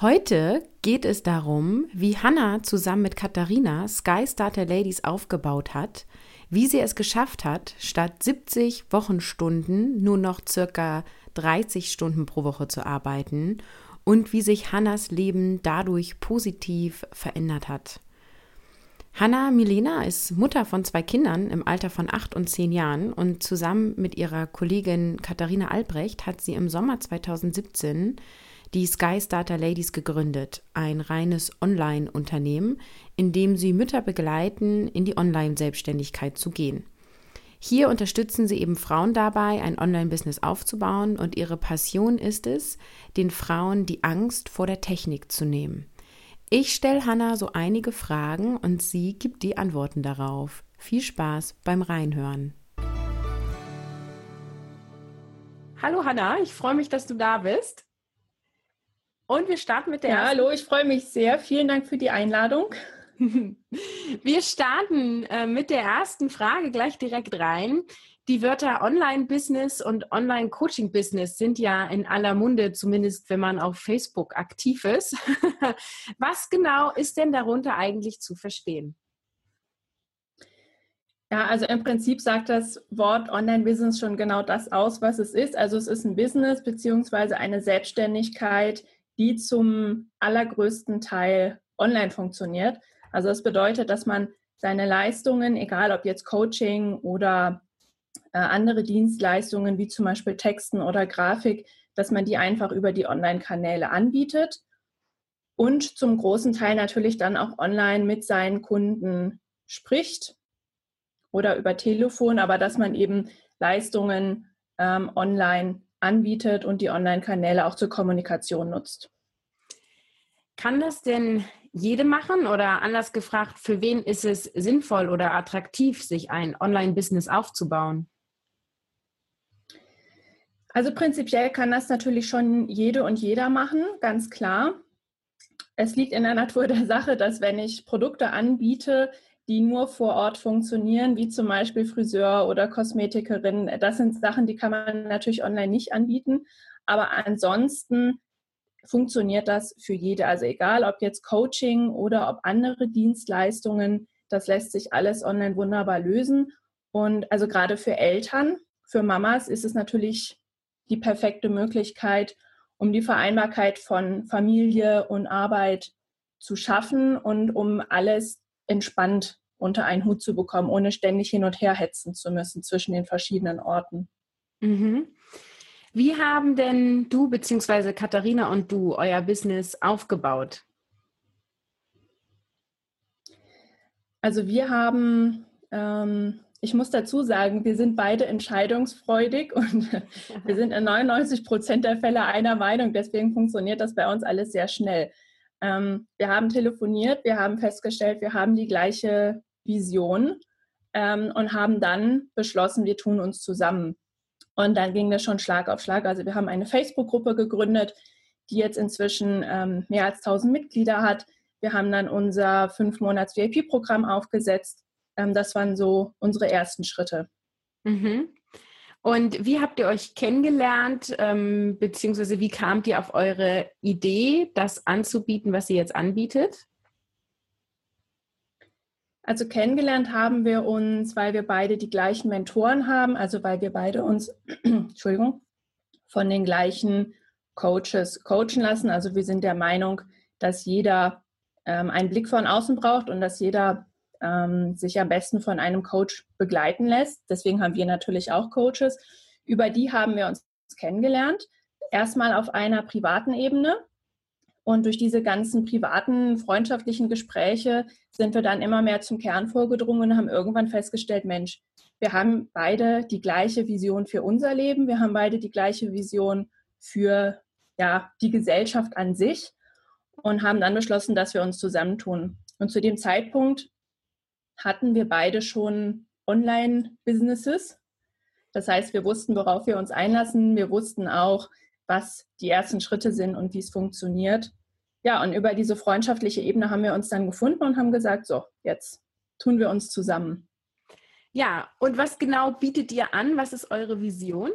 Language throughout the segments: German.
Heute geht es darum, wie Hannah zusammen mit Katharina Sky Starter Ladies aufgebaut hat – wie sie es geschafft hat, statt 70 Wochenstunden nur noch circa 30 Stunden pro Woche zu arbeiten und wie sich Hannas Leben dadurch positiv verändert hat. Hanna Milena ist Mutter von zwei Kindern im Alter von acht und zehn Jahren und zusammen mit ihrer Kollegin Katharina Albrecht hat sie im Sommer 2017 die Sky Starter Ladies gegründet, ein reines Online-Unternehmen, in dem sie Mütter begleiten, in die Online-Selbstständigkeit zu gehen. Hier unterstützen sie eben Frauen dabei, ein Online-Business aufzubauen und ihre Passion ist es, den Frauen die Angst vor der Technik zu nehmen. Ich stelle Hanna so einige Fragen und sie gibt die Antworten darauf. Viel Spaß beim Reinhören. Hallo Hanna, ich freue mich, dass du da bist. Und wir starten mit der. Ja, hallo, ich freue mich sehr. Vielen Dank für die Einladung. wir starten äh, mit der ersten Frage gleich direkt rein. Die Wörter Online-Business und Online-Coaching-Business sind ja in aller Munde, zumindest wenn man auf Facebook aktiv ist. Was genau ist denn darunter eigentlich zu verstehen? Ja, also im Prinzip sagt das Wort Online-Business schon genau das aus, was es ist. Also es ist ein Business beziehungsweise eine Selbstständigkeit, die zum allergrößten Teil online funktioniert. Also das bedeutet, dass man seine Leistungen, egal ob jetzt Coaching oder äh, andere Dienstleistungen wie zum Beispiel Texten oder Grafik, dass man die einfach über die Online-Kanäle anbietet und zum großen Teil natürlich dann auch online mit seinen Kunden spricht oder über Telefon, aber dass man eben Leistungen ähm, online anbietet und die Online-Kanäle auch zur Kommunikation nutzt. Kann das denn jede machen oder anders gefragt, für wen ist es sinnvoll oder attraktiv, sich ein Online-Business aufzubauen? Also prinzipiell kann das natürlich schon jede und jeder machen, ganz klar. Es liegt in der Natur der Sache, dass wenn ich Produkte anbiete, die nur vor Ort funktionieren, wie zum Beispiel Friseur oder Kosmetikerin. Das sind Sachen, die kann man natürlich online nicht anbieten. Aber ansonsten funktioniert das für jede. Also egal, ob jetzt Coaching oder ob andere Dienstleistungen, das lässt sich alles online wunderbar lösen. Und also gerade für Eltern, für Mamas ist es natürlich die perfekte Möglichkeit, um die Vereinbarkeit von Familie und Arbeit zu schaffen und um alles entspannt unter einen Hut zu bekommen, ohne ständig hin und her hetzen zu müssen zwischen den verschiedenen Orten. Mhm. Wie haben denn du bzw. Katharina und du euer Business aufgebaut? Also wir haben, ähm, ich muss dazu sagen, wir sind beide entscheidungsfreudig und wir sind in 99 Prozent der Fälle einer Meinung. Deswegen funktioniert das bei uns alles sehr schnell. Ähm, wir haben telefoniert, wir haben festgestellt, wir haben die gleiche Vision ähm, und haben dann beschlossen, wir tun uns zusammen. Und dann ging das schon Schlag auf Schlag. Also wir haben eine Facebook-Gruppe gegründet, die jetzt inzwischen ähm, mehr als 1000 Mitglieder hat. Wir haben dann unser fünf Monats VIP-Programm aufgesetzt. Ähm, das waren so unsere ersten Schritte. Mhm. Und wie habt ihr euch kennengelernt, ähm, beziehungsweise wie kamt ihr auf eure Idee, das anzubieten, was ihr jetzt anbietet? Also kennengelernt haben wir uns, weil wir beide die gleichen Mentoren haben, also weil wir beide uns, Entschuldigung, von den gleichen Coaches coachen lassen. Also wir sind der Meinung, dass jeder ähm, einen Blick von außen braucht und dass jeder ähm, sich am besten von einem Coach begleiten lässt. Deswegen haben wir natürlich auch Coaches. Über die haben wir uns kennengelernt. Erstmal auf einer privaten Ebene. Und durch diese ganzen privaten, freundschaftlichen Gespräche sind wir dann immer mehr zum Kern vorgedrungen und haben irgendwann festgestellt, Mensch, wir haben beide die gleiche Vision für unser Leben, wir haben beide die gleiche Vision für ja, die Gesellschaft an sich und haben dann beschlossen, dass wir uns zusammentun. Und zu dem Zeitpunkt hatten wir beide schon Online-Businesses. Das heißt, wir wussten, worauf wir uns einlassen. Wir wussten auch, was die ersten Schritte sind und wie es funktioniert. Ja, und über diese freundschaftliche Ebene haben wir uns dann gefunden und haben gesagt, so, jetzt tun wir uns zusammen. Ja, und was genau bietet ihr an? Was ist eure Vision?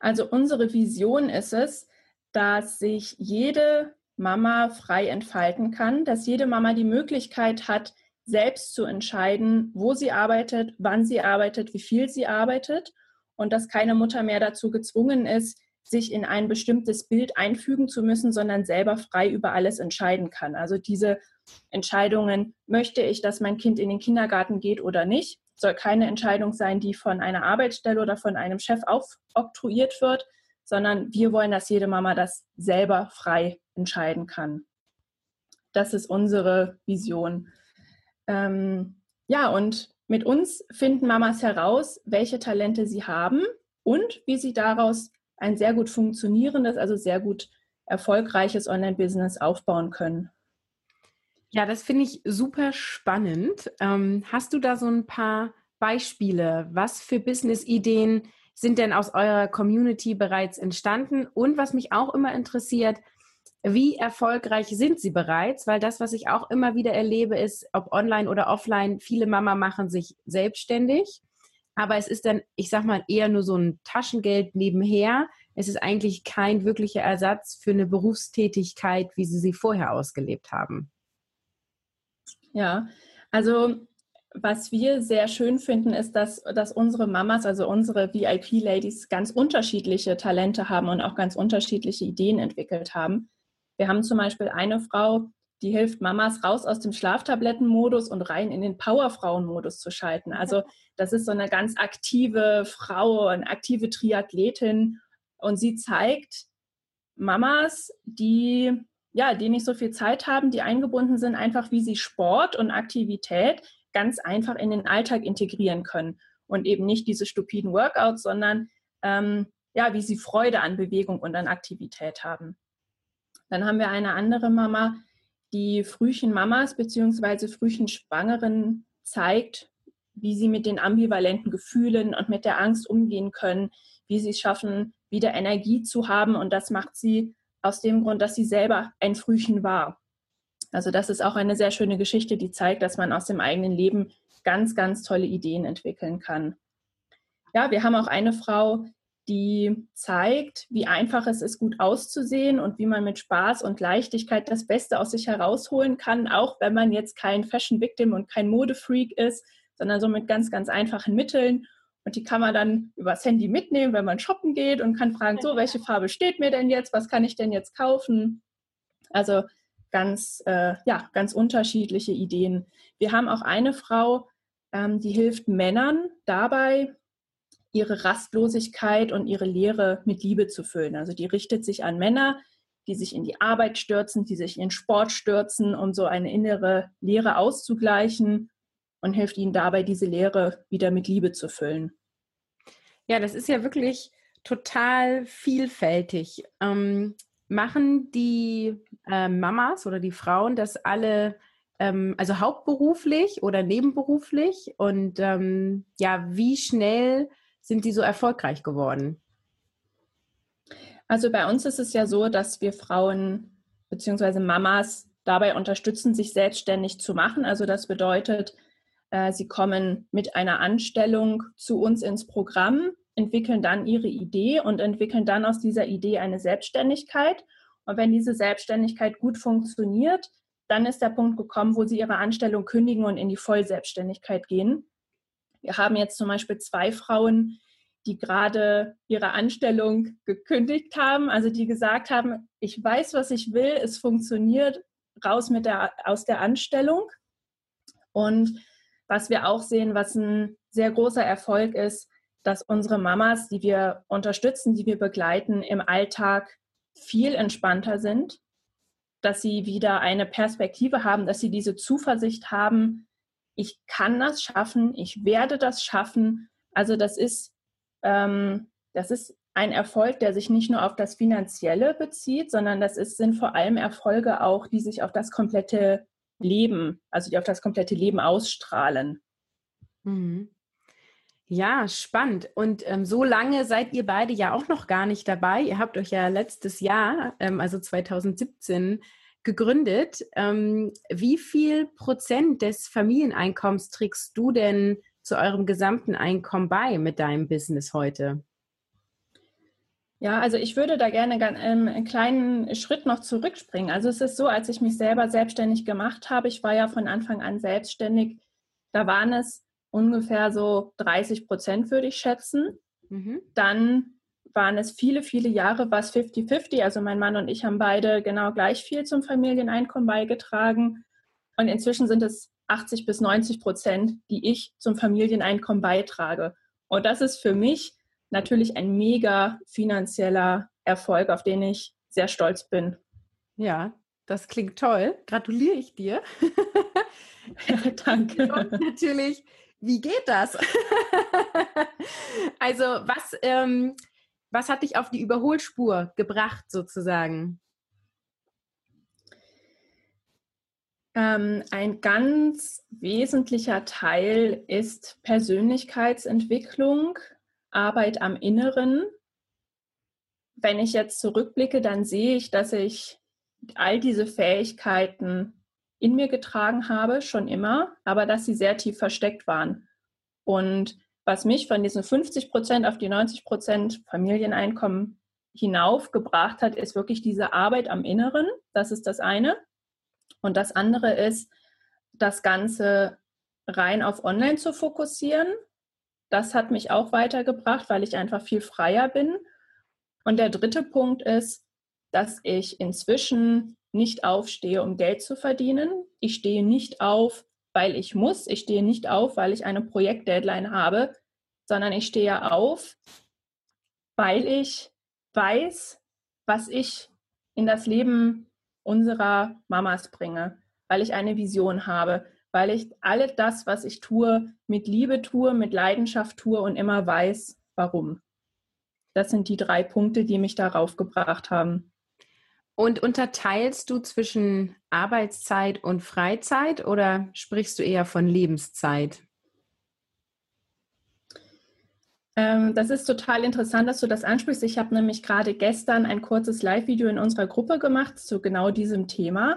Also unsere Vision ist es, dass sich jede Mama frei entfalten kann, dass jede Mama die Möglichkeit hat, selbst zu entscheiden, wo sie arbeitet, wann sie arbeitet, wie viel sie arbeitet und dass keine Mutter mehr dazu gezwungen ist, sich in ein bestimmtes Bild einfügen zu müssen, sondern selber frei über alles entscheiden kann. Also diese Entscheidungen, möchte ich, dass mein Kind in den Kindergarten geht oder nicht, soll keine Entscheidung sein, die von einer Arbeitsstelle oder von einem Chef aufoktroyiert wird, sondern wir wollen, dass jede Mama das selber frei entscheiden kann. Das ist unsere Vision. Ähm, ja, und mit uns finden Mamas heraus, welche Talente sie haben und wie sie daraus ein sehr gut funktionierendes, also sehr gut erfolgreiches Online-Business aufbauen können. Ja, das finde ich super spannend. Ähm, hast du da so ein paar Beispiele? Was für Business-Ideen sind denn aus eurer Community bereits entstanden? Und was mich auch immer interessiert, wie erfolgreich sind sie bereits? Weil das, was ich auch immer wieder erlebe, ist, ob online oder offline, viele Mama machen sich selbstständig. Aber es ist dann, ich sag mal, eher nur so ein Taschengeld nebenher. Es ist eigentlich kein wirklicher Ersatz für eine Berufstätigkeit, wie sie sie vorher ausgelebt haben. Ja, also was wir sehr schön finden, ist, dass, dass unsere Mamas, also unsere VIP-Ladies, ganz unterschiedliche Talente haben und auch ganz unterschiedliche Ideen entwickelt haben. Wir haben zum Beispiel eine Frau, die hilft Mamas raus aus dem Schlaftablettenmodus und rein in den Powerfrauen-Modus zu schalten. Also das ist so eine ganz aktive Frau, eine aktive Triathletin und sie zeigt Mamas, die ja, die nicht so viel Zeit haben, die eingebunden sind, einfach wie sie Sport und Aktivität ganz einfach in den Alltag integrieren können und eben nicht diese stupiden Workouts, sondern ähm, ja, wie sie Freude an Bewegung und an Aktivität haben. Dann haben wir eine andere Mama, die frühen Mamas bzw. frühen Schwangeren zeigt, wie sie mit den ambivalenten Gefühlen und mit der Angst umgehen können, wie sie es schaffen, wieder Energie zu haben. Und das macht sie aus dem Grund, dass sie selber ein Frühchen war. Also das ist auch eine sehr schöne Geschichte, die zeigt, dass man aus dem eigenen Leben ganz, ganz tolle Ideen entwickeln kann. Ja, wir haben auch eine Frau, die zeigt, wie einfach es ist, gut auszusehen und wie man mit Spaß und Leichtigkeit das Beste aus sich herausholen kann, auch wenn man jetzt kein Fashion Victim und kein Modefreak ist, sondern so mit ganz, ganz einfachen Mitteln. Und die kann man dann übers Handy mitnehmen, wenn man shoppen geht und kann fragen, so, welche Farbe steht mir denn jetzt? Was kann ich denn jetzt kaufen? Also ganz, äh, ja, ganz unterschiedliche Ideen. Wir haben auch eine Frau, ähm, die hilft Männern dabei, ihre Rastlosigkeit und ihre Lehre mit Liebe zu füllen. Also die richtet sich an Männer, die sich in die Arbeit stürzen, die sich in Sport stürzen, um so eine innere Lehre auszugleichen und hilft ihnen dabei, diese Lehre wieder mit Liebe zu füllen. Ja, das ist ja wirklich total vielfältig. Ähm, machen die äh, Mamas oder die Frauen das alle, ähm, also hauptberuflich oder nebenberuflich? Und ähm, ja, wie schnell sind die so erfolgreich geworden? Also bei uns ist es ja so, dass wir Frauen bzw. Mamas dabei unterstützen, sich selbstständig zu machen. Also das bedeutet, äh, sie kommen mit einer Anstellung zu uns ins Programm entwickeln dann ihre Idee und entwickeln dann aus dieser Idee eine Selbstständigkeit. Und wenn diese Selbstständigkeit gut funktioniert, dann ist der Punkt gekommen, wo sie ihre Anstellung kündigen und in die Vollselbstständigkeit gehen. Wir haben jetzt zum Beispiel zwei Frauen, die gerade ihre Anstellung gekündigt haben, also die gesagt haben, ich weiß, was ich will, es funktioniert, raus mit der, aus der Anstellung. Und was wir auch sehen, was ein sehr großer Erfolg ist, dass unsere Mamas, die wir unterstützen, die wir begleiten, im Alltag viel entspannter sind, dass sie wieder eine Perspektive haben, dass sie diese Zuversicht haben, ich kann das schaffen, ich werde das schaffen. Also das ist, ähm, das ist ein Erfolg, der sich nicht nur auf das Finanzielle bezieht, sondern das ist, sind vor allem Erfolge auch, die sich auf das komplette Leben, also die auf das komplette Leben ausstrahlen. Mhm. Ja, spannend. Und ähm, so lange seid ihr beide ja auch noch gar nicht dabei. Ihr habt euch ja letztes Jahr, ähm, also 2017, gegründet. Ähm, wie viel Prozent des Familieneinkommens trägst du denn zu eurem gesamten Einkommen bei mit deinem Business heute? Ja, also ich würde da gerne ähm, einen kleinen Schritt noch zurückspringen. Also es ist so, als ich mich selber selbstständig gemacht habe, ich war ja von Anfang an selbstständig, da waren es ungefähr so 30 Prozent, würde ich schätzen. Mhm. Dann waren es viele, viele Jahre, was 50-50. Also mein Mann und ich haben beide genau gleich viel zum Familieneinkommen beigetragen. Und inzwischen sind es 80 bis 90 Prozent, die ich zum Familieneinkommen beitrage. Und das ist für mich natürlich ein mega finanzieller Erfolg, auf den ich sehr stolz bin. Ja, das klingt toll. Gratuliere ich dir. Danke. Und natürlich wie geht das? also was, ähm, was hat dich auf die Überholspur gebracht sozusagen? Ähm, ein ganz wesentlicher Teil ist Persönlichkeitsentwicklung, Arbeit am Inneren. Wenn ich jetzt zurückblicke, dann sehe ich, dass ich all diese Fähigkeiten in mir getragen habe, schon immer, aber dass sie sehr tief versteckt waren. Und was mich von diesen 50 Prozent auf die 90 Prozent Familieneinkommen hinaufgebracht hat, ist wirklich diese Arbeit am Inneren. Das ist das eine. Und das andere ist, das Ganze rein auf Online zu fokussieren. Das hat mich auch weitergebracht, weil ich einfach viel freier bin. Und der dritte Punkt ist, dass ich inzwischen nicht aufstehe, um Geld zu verdienen. Ich stehe nicht auf, weil ich muss. Ich stehe nicht auf, weil ich eine Projektdeadline habe, sondern ich stehe auf, weil ich weiß, was ich in das Leben unserer Mamas bringe, weil ich eine Vision habe, weil ich alles das, was ich tue, mit Liebe tue, mit Leidenschaft tue und immer weiß, warum. Das sind die drei Punkte, die mich darauf gebracht haben. Und unterteilst du zwischen Arbeitszeit und Freizeit oder sprichst du eher von Lebenszeit? Ähm, das ist total interessant, dass du das ansprichst. Ich habe nämlich gerade gestern ein kurzes Live-Video in unserer Gruppe gemacht zu genau diesem Thema.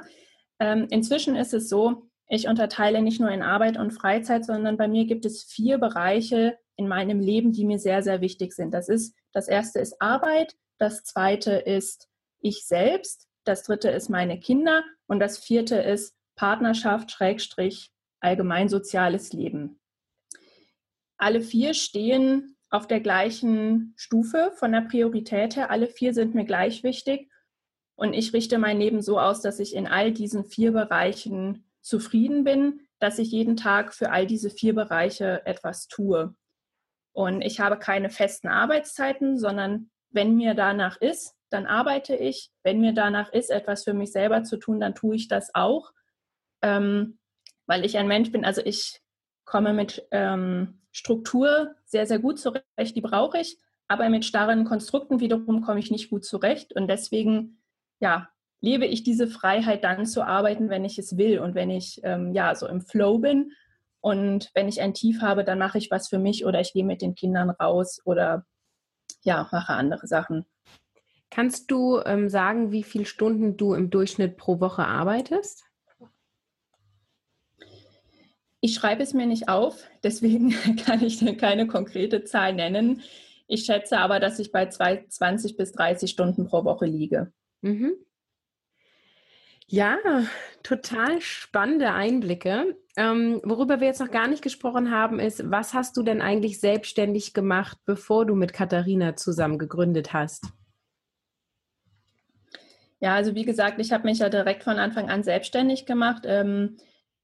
Ähm, inzwischen ist es so, ich unterteile nicht nur in Arbeit und Freizeit, sondern bei mir gibt es vier Bereiche in meinem Leben, die mir sehr, sehr wichtig sind. Das ist, das erste ist Arbeit, das zweite ist ich selbst, das dritte ist meine Kinder und das vierte ist Partnerschaft, Schrägstrich, allgemein soziales Leben. Alle vier stehen auf der gleichen Stufe von der Priorität her. Alle vier sind mir gleich wichtig. Und ich richte mein Leben so aus, dass ich in all diesen vier Bereichen zufrieden bin, dass ich jeden Tag für all diese vier Bereiche etwas tue. Und ich habe keine festen Arbeitszeiten, sondern wenn mir danach ist, dann arbeite ich. Wenn mir danach ist, etwas für mich selber zu tun, dann tue ich das auch, ähm, weil ich ein Mensch bin. Also ich komme mit ähm, Struktur sehr, sehr gut zurecht, die brauche ich, aber mit starren Konstrukten wiederum komme ich nicht gut zurecht und deswegen, ja, lebe ich diese Freiheit dann zu arbeiten, wenn ich es will und wenn ich, ähm, ja, so im Flow bin und wenn ich ein Tief habe, dann mache ich was für mich oder ich gehe mit den Kindern raus oder ja, mache andere Sachen. Kannst du ähm, sagen, wie viele Stunden du im Durchschnitt pro Woche arbeitest? Ich schreibe es mir nicht auf, deswegen kann ich keine konkrete Zahl nennen. Ich schätze aber, dass ich bei 20 bis 30 Stunden pro Woche liege. Mhm. Ja, total spannende Einblicke. Ähm, worüber wir jetzt noch gar nicht gesprochen haben, ist, was hast du denn eigentlich selbstständig gemacht, bevor du mit Katharina zusammen gegründet hast? Ja, also wie gesagt, ich habe mich ja direkt von Anfang an selbstständig gemacht. Ähm,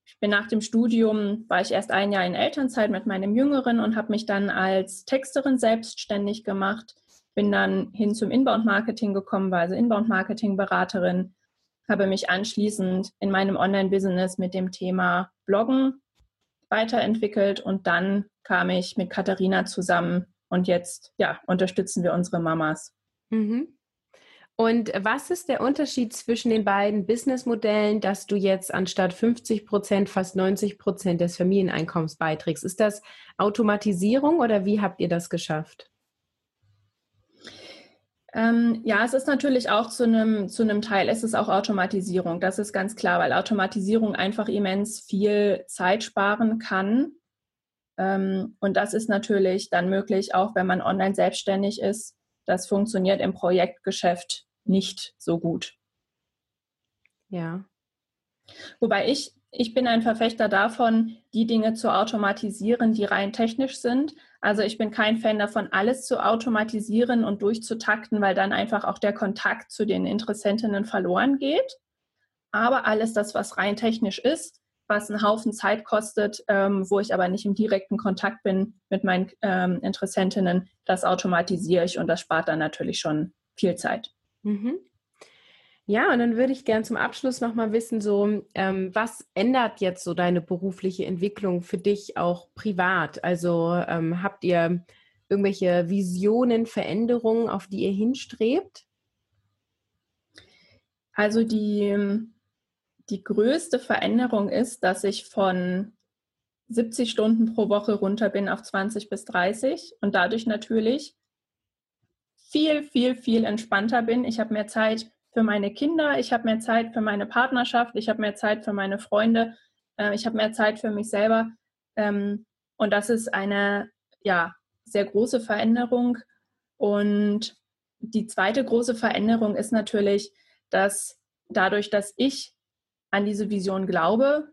ich bin nach dem Studium, war ich erst ein Jahr in Elternzeit mit meinem Jüngeren und habe mich dann als Texterin selbstständig gemacht. Bin dann hin zum Inbound-Marketing gekommen, war also Inbound-Marketing-Beraterin, habe mich anschließend in meinem Online-Business mit dem Thema Bloggen weiterentwickelt und dann kam ich mit Katharina zusammen und jetzt ja, unterstützen wir unsere Mamas. Mhm. Und was ist der Unterschied zwischen den beiden Businessmodellen, dass du jetzt anstatt 50 Prozent fast 90 Prozent des Familieneinkommens beiträgst? Ist das Automatisierung oder wie habt ihr das geschafft? Ähm, ja, es ist natürlich auch zu einem, zu Teil, es ist auch Automatisierung, das ist ganz klar, weil Automatisierung einfach immens viel Zeit sparen kann. Ähm, und das ist natürlich dann möglich, auch wenn man online selbstständig ist. Das funktioniert im Projektgeschäft nicht so gut. Ja. Wobei ich, ich bin ein Verfechter davon, die Dinge zu automatisieren, die rein technisch sind. Also ich bin kein Fan davon, alles zu automatisieren und durchzutakten, weil dann einfach auch der Kontakt zu den Interessentinnen verloren geht. Aber alles das, was rein technisch ist, was einen Haufen Zeit kostet, ähm, wo ich aber nicht im direkten Kontakt bin mit meinen ähm, Interessentinnen, das automatisiere ich und das spart dann natürlich schon viel Zeit. Mhm. Ja, und dann würde ich gern zum Abschluss nochmal wissen, so, ähm, was ändert jetzt so deine berufliche Entwicklung für dich auch privat? Also ähm, habt ihr irgendwelche Visionen, Veränderungen, auf die ihr hinstrebt? Also die, die größte Veränderung ist, dass ich von 70 Stunden pro Woche runter bin auf 20 bis 30 und dadurch natürlich viel, viel, viel entspannter bin. Ich habe mehr Zeit für meine Kinder, ich habe mehr Zeit für meine Partnerschaft, ich habe mehr Zeit für meine Freunde, äh, ich habe mehr Zeit für mich selber. Ähm, und das ist eine ja, sehr große Veränderung. Und die zweite große Veränderung ist natürlich, dass dadurch, dass ich an diese Vision glaube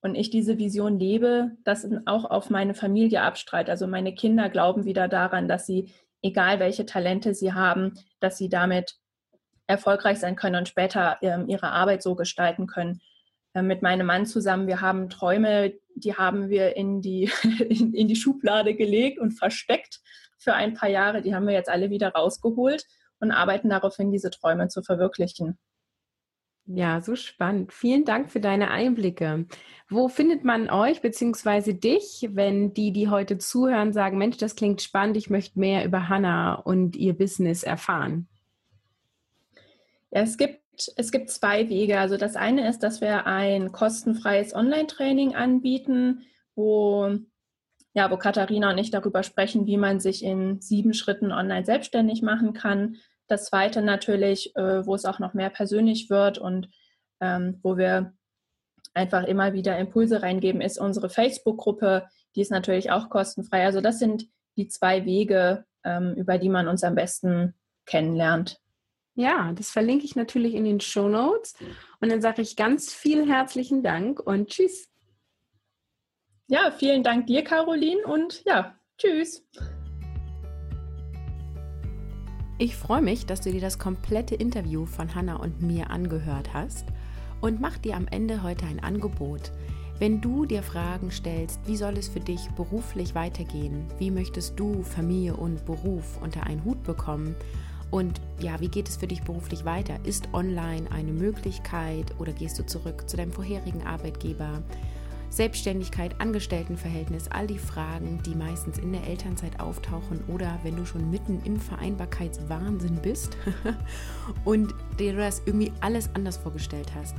und ich diese Vision lebe, das auch auf meine Familie abstrahlt. Also meine Kinder glauben wieder daran, dass sie egal welche Talente sie haben, dass sie damit erfolgreich sein können und später ähm, ihre Arbeit so gestalten können. Äh, mit meinem Mann zusammen, wir haben Träume, die haben wir in die, in, in die Schublade gelegt und versteckt für ein paar Jahre. Die haben wir jetzt alle wieder rausgeholt und arbeiten darauf hin, diese Träume zu verwirklichen. Ja, so spannend. Vielen Dank für deine Einblicke. Wo findet man euch bzw. dich, wenn die, die heute zuhören, sagen, Mensch, das klingt spannend, ich möchte mehr über Hannah und ihr Business erfahren? Ja, es gibt es gibt zwei Wege. Also das eine ist, dass wir ein kostenfreies Online-Training anbieten, wo ja, wo Katharina und ich darüber sprechen, wie man sich in sieben Schritten online selbstständig machen kann. Das zweite natürlich, äh, wo es auch noch mehr persönlich wird und ähm, wo wir einfach immer wieder Impulse reingeben, ist unsere Facebook-Gruppe. Die ist natürlich auch kostenfrei. Also das sind die zwei Wege, ähm, über die man uns am besten kennenlernt. Ja, das verlinke ich natürlich in den Show Notes. Und dann sage ich ganz vielen herzlichen Dank und tschüss. Ja, vielen Dank dir, Caroline, und ja, tschüss. Ich freue mich, dass du dir das komplette Interview von Hanna und mir angehört hast und mach dir am Ende heute ein Angebot. Wenn du dir Fragen stellst, wie soll es für dich beruflich weitergehen? Wie möchtest du Familie und Beruf unter einen Hut bekommen? Und ja, wie geht es für dich beruflich weiter? Ist online eine Möglichkeit oder gehst du zurück zu deinem vorherigen Arbeitgeber? Selbstständigkeit, Angestelltenverhältnis, all die Fragen, die meistens in der Elternzeit auftauchen oder wenn du schon mitten im Vereinbarkeitswahnsinn bist und dir das irgendwie alles anders vorgestellt hast,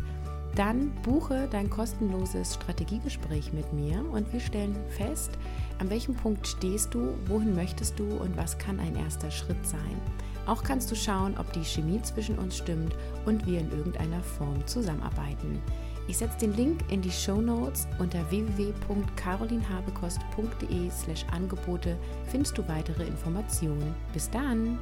dann buche dein kostenloses Strategiegespräch mit mir und wir stellen fest, an welchem Punkt stehst du, wohin möchtest du und was kann ein erster Schritt sein. Auch kannst du schauen, ob die Chemie zwischen uns stimmt und wir in irgendeiner Form zusammenarbeiten. Ich setze den Link in die Show Notes unter www.carolinhabekost.de slash Angebote findest du weitere Informationen. Bis dann!